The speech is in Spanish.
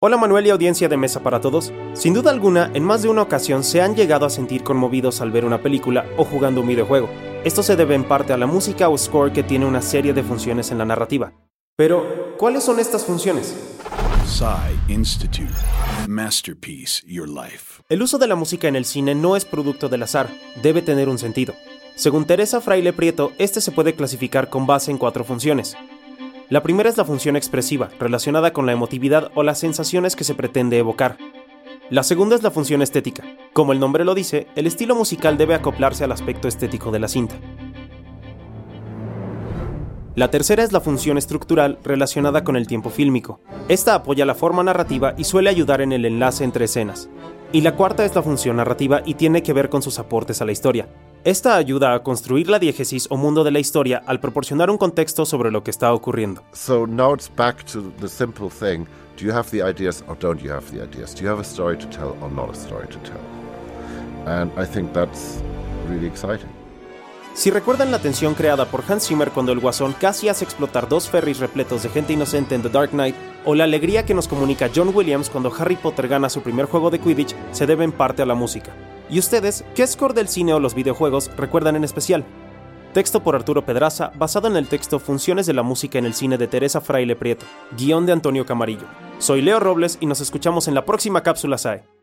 Hola Manuel y audiencia de Mesa para Todos. Sin duda alguna, en más de una ocasión se han llegado a sentir conmovidos al ver una película o jugando un videojuego. Esto se debe en parte a la música o score que tiene una serie de funciones en la narrativa. Pero, ¿cuáles son estas funciones? Institute. Masterpiece Your Life. El uso de la música en el cine no es producto del azar, debe tener un sentido. Según Teresa Fraile Prieto, este se puede clasificar con base en cuatro funciones. La primera es la función expresiva, relacionada con la emotividad o las sensaciones que se pretende evocar. La segunda es la función estética. Como el nombre lo dice, el estilo musical debe acoplarse al aspecto estético de la cinta. La tercera es la función estructural relacionada con el tiempo fílmico. Esta apoya la forma narrativa y suele ayudar en el enlace entre escenas. Y la cuarta es la función narrativa y tiene que ver con sus aportes a la historia. Esta ayuda a construir la diégesis o mundo de la historia al proporcionar un contexto sobre lo que está ocurriendo. So now it's back to the simple thing. Do you have the ideas or don't you have the ideas? Do you have a story to tell or not a story to tell? And I think that's really exciting. Si recuerdan la tensión creada por Hans Zimmer cuando el Guasón casi hace explotar dos ferries repletos de gente inocente en The Dark Knight, o la alegría que nos comunica John Williams cuando Harry Potter gana su primer juego de Quidditch, se debe en parte a la música. ¿Y ustedes qué score del cine o los videojuegos recuerdan en especial? Texto por Arturo Pedraza, basado en el texto Funciones de la música en el cine de Teresa Fraile Prieto, guion de Antonio Camarillo. Soy Leo Robles y nos escuchamos en la próxima cápsula SAE.